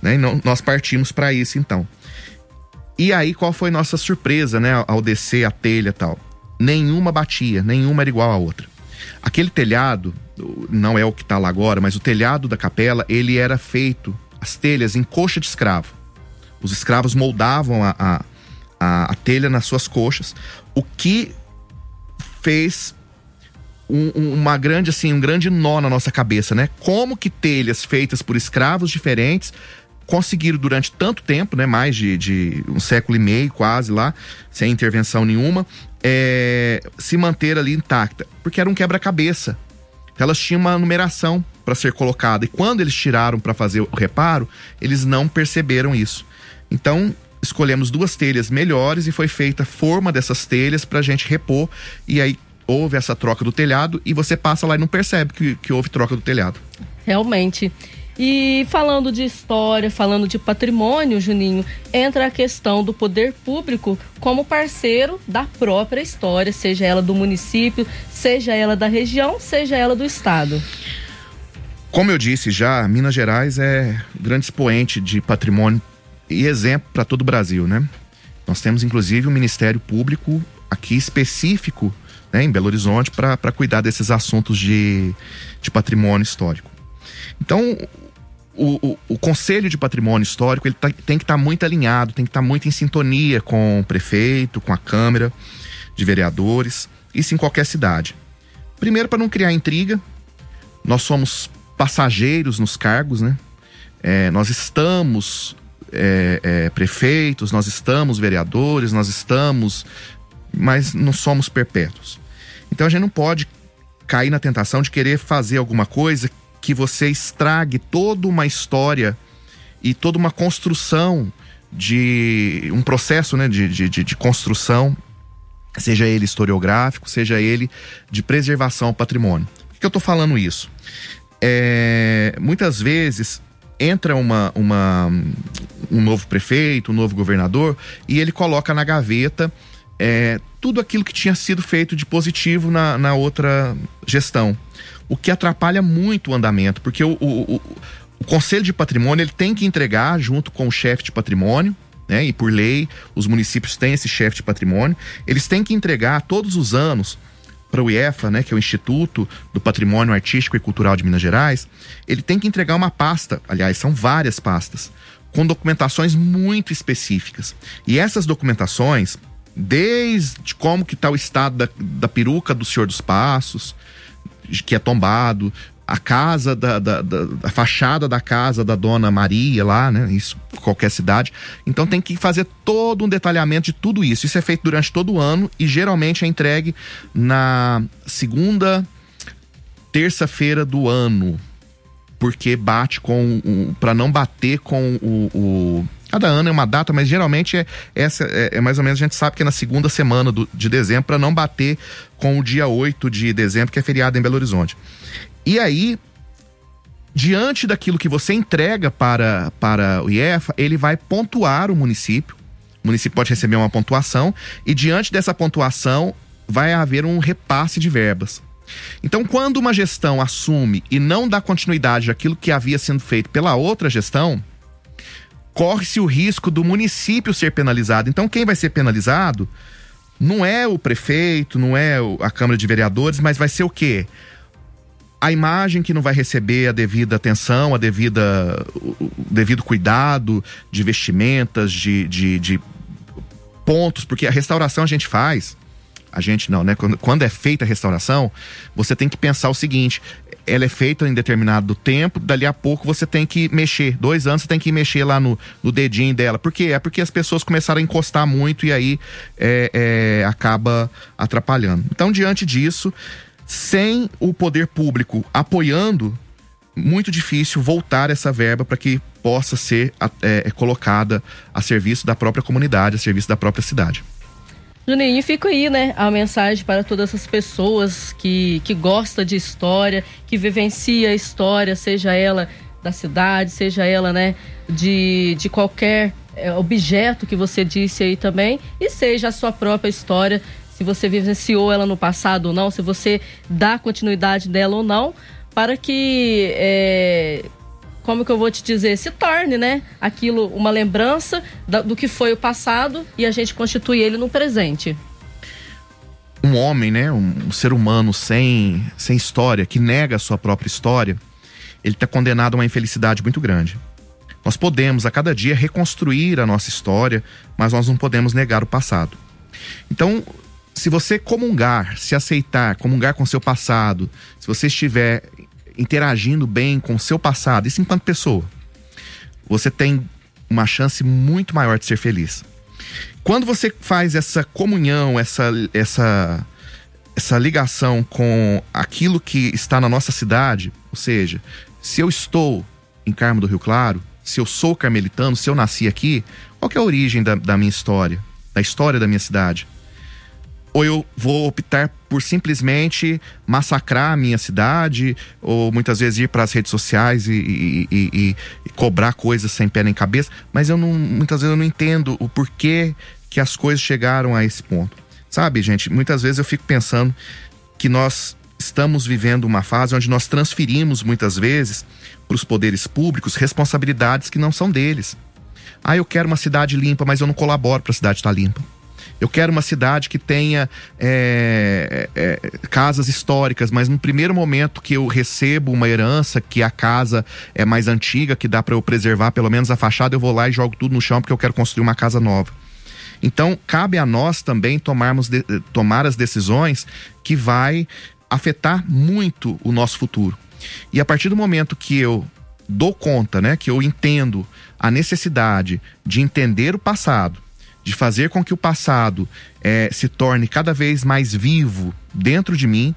Né? Não, nós partimos para isso então. E aí qual foi nossa surpresa, né, ao descer a telha tal? nenhuma batia, nenhuma era igual à outra. Aquele telhado, não é o que está lá agora, mas o telhado da capela, ele era feito, as telhas, em coxa de escravo. Os escravos moldavam a, a, a, a telha nas suas coxas, o que fez um, um, uma grande, assim, um grande nó na nossa cabeça, né? Como que telhas feitas por escravos diferentes conseguiram durante tanto tempo, né, mais de, de um século e meio quase lá, sem intervenção nenhuma, é, se manter ali intacta, porque era um quebra-cabeça. Elas tinham uma numeração para ser colocada e quando eles tiraram para fazer o reparo, eles não perceberam isso. Então escolhemos duas telhas melhores e foi feita a forma dessas telhas para a gente repor e aí houve essa troca do telhado e você passa lá e não percebe que, que houve troca do telhado. Realmente. E falando de história, falando de patrimônio, Juninho, entra a questão do poder público como parceiro da própria história, seja ela do município, seja ela da região, seja ela do estado. Como eu disse já, Minas Gerais é grande expoente de patrimônio e exemplo para todo o Brasil, né? Nós temos inclusive um Ministério Público aqui específico né, em Belo Horizonte para cuidar desses assuntos de, de patrimônio histórico. Então, o, o, o, Conselho de Patrimônio Histórico ele tá, tem que estar tá muito alinhado, tem que estar tá muito em sintonia com o prefeito, com a Câmara de Vereadores, isso em qualquer cidade. Primeiro, para não criar intriga, nós somos passageiros nos cargos, né? É, nós estamos é, é, prefeitos, nós estamos vereadores, nós estamos, mas não somos perpétuos. Então a gente não pode cair na tentação de querer fazer alguma coisa que você estrague toda uma história e toda uma construção de um processo né, de, de, de construção, seja ele historiográfico, seja ele de preservação ao patrimônio. Por que eu estou falando isso? É, muitas vezes entra uma, uma, um novo prefeito, um novo governador, e ele coloca na gaveta é, tudo aquilo que tinha sido feito de positivo na, na outra gestão o que atrapalha muito o andamento, porque o, o, o, o Conselho de Patrimônio ele tem que entregar junto com o chefe de patrimônio, né? E por lei, os municípios têm esse chefe de patrimônio, eles têm que entregar todos os anos para o IEFA, né, que é o Instituto do Patrimônio Artístico e Cultural de Minas Gerais, ele tem que entregar uma pasta, aliás, são várias pastas, com documentações muito específicas. E essas documentações, desde como que está o estado da, da peruca do Senhor dos Passos, que é tombado, a casa da, da, da, a fachada da casa da dona Maria lá, né? Isso, qualquer cidade. Então tem que fazer todo um detalhamento de tudo isso. Isso é feito durante todo o ano e geralmente é entregue na segunda terça-feira do ano. Porque bate com. Para não bater com o, o Cada ano é uma data, mas geralmente é, essa, é, é mais ou menos, a gente sabe que é na segunda semana do, de dezembro, para não bater com o dia 8 de dezembro, que é feriado em Belo Horizonte. E aí, diante daquilo que você entrega para, para o IEFA, ele vai pontuar o município. O município pode receber uma pontuação, e diante dessa pontuação, vai haver um repasse de verbas. Então, quando uma gestão assume e não dá continuidade àquilo que havia sendo feito pela outra gestão, corre-se o risco do município ser penalizado. Então, quem vai ser penalizado não é o prefeito, não é a Câmara de Vereadores, mas vai ser o quê? A imagem que não vai receber a devida atenção, a devida, o devido cuidado de vestimentas, de, de, de pontos, porque a restauração a gente faz a gente não, né? Quando, quando, é feita a restauração, você tem que pensar o seguinte: ela é feita em determinado tempo, dali a pouco você tem que mexer. Dois anos você tem que mexer lá no, no dedinho dela. Por quê? É porque as pessoas começaram a encostar muito e aí é, é, acaba atrapalhando. Então, diante disso, sem o poder público apoiando, muito difícil voltar essa verba para que possa ser é, colocada a serviço da própria comunidade, a serviço da própria cidade. Juninho, fica aí, né, a mensagem para todas essas pessoas que, que gostam de história, que vivencia a história, seja ela da cidade, seja ela, né, de, de qualquer é, objeto que você disse aí também, e seja a sua própria história, se você vivenciou ela no passado ou não, se você dá continuidade dela ou não, para que é, como que eu vou te dizer, se torne, né, aquilo uma lembrança do que foi o passado e a gente constitui ele no presente. Um homem, né, um, ser humano sem, sem história, que nega a sua própria história, ele está condenado a uma infelicidade muito grande. Nós podemos a cada dia reconstruir a nossa história, mas nós não podemos negar o passado. Então, se você comungar, se aceitar, comungar com seu passado, se você estiver interagindo bem com o seu passado, isso enquanto pessoa, você tem uma chance muito maior de ser feliz. Quando você faz essa comunhão, essa, essa, essa ligação com aquilo que está na nossa cidade, ou seja, se eu estou em Carmo do Rio Claro, se eu sou carmelitano, se eu nasci aqui, qual é a origem da, da minha história, da história da minha cidade? Ou eu vou optar por simplesmente massacrar a minha cidade, ou muitas vezes ir para as redes sociais e, e, e, e, cobrar coisas sem pé nem cabeça, mas eu não, muitas vezes eu não entendo o porquê que as coisas chegaram a esse ponto. Sabe, gente, muitas vezes eu fico pensando que nós estamos vivendo uma fase onde nós transferimos muitas vezes para os poderes públicos responsabilidades que não são deles. Ah, eu quero uma cidade limpa, mas eu não colaboro para a cidade estar limpa. Eu quero uma cidade que tenha é, é, casas históricas, mas no primeiro momento que eu recebo uma herança, que a casa é mais antiga, que dá para eu preservar pelo menos a fachada, eu vou lá e jogo tudo no chão porque eu quero construir uma casa nova. Então, cabe a nós também tomarmos de, tomar as decisões que vai afetar muito o nosso futuro. E a partir do momento que eu dou conta, né, que eu entendo a necessidade de entender o passado, de fazer com que o passado é, se torne cada vez mais vivo dentro de mim,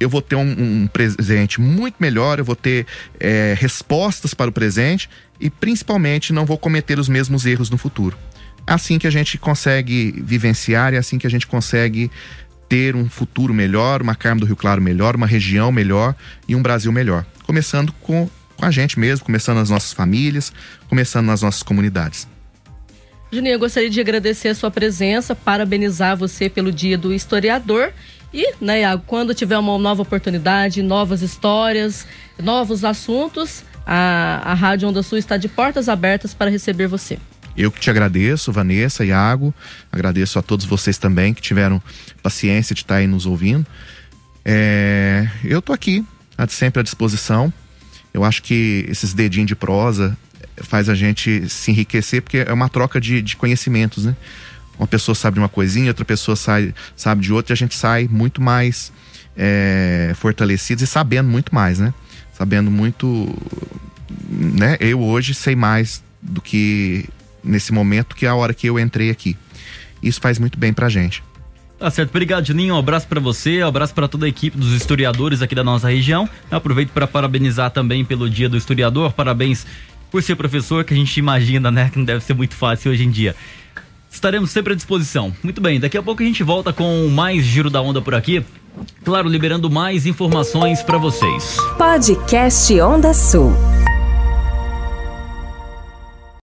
eu vou ter um, um presente muito melhor, eu vou ter é, respostas para o presente e principalmente não vou cometer os mesmos erros no futuro. É assim que a gente consegue vivenciar, é assim que a gente consegue ter um futuro melhor, uma Carmo do Rio Claro melhor, uma região melhor e um Brasil melhor. Começando com, com a gente mesmo, começando nas nossas famílias, começando nas nossas comunidades. Juninho, eu gostaria de agradecer a sua presença, parabenizar você pelo Dia do Historiador. E, né, Iago, quando tiver uma nova oportunidade, novas histórias, novos assuntos, a, a Rádio Onda Sul está de portas abertas para receber você. Eu que te agradeço, Vanessa, Iago, agradeço a todos vocês também que tiveram paciência de estar aí nos ouvindo. É, eu tô aqui, sempre à disposição. Eu acho que esses dedinhos de prosa faz a gente se enriquecer, porque é uma troca de, de conhecimentos, né? Uma pessoa sabe de uma coisinha, outra pessoa sai, sabe de outra, e a gente sai muito mais é, fortalecidos e sabendo muito mais, né? Sabendo muito. Né? Eu hoje sei mais do que nesse momento que a hora que eu entrei aqui. Isso faz muito bem pra gente. Tá certo, obrigado Juninho, um abraço para você, um abraço para toda a equipe dos historiadores aqui da nossa região. Eu aproveito para parabenizar também pelo Dia do Historiador, parabéns por ser professor, que a gente imagina, né, que não deve ser muito fácil hoje em dia. Estaremos sempre à disposição. Muito bem, daqui a pouco a gente volta com mais Giro da Onda por aqui. Claro, liberando mais informações para vocês. Podcast Onda Sul.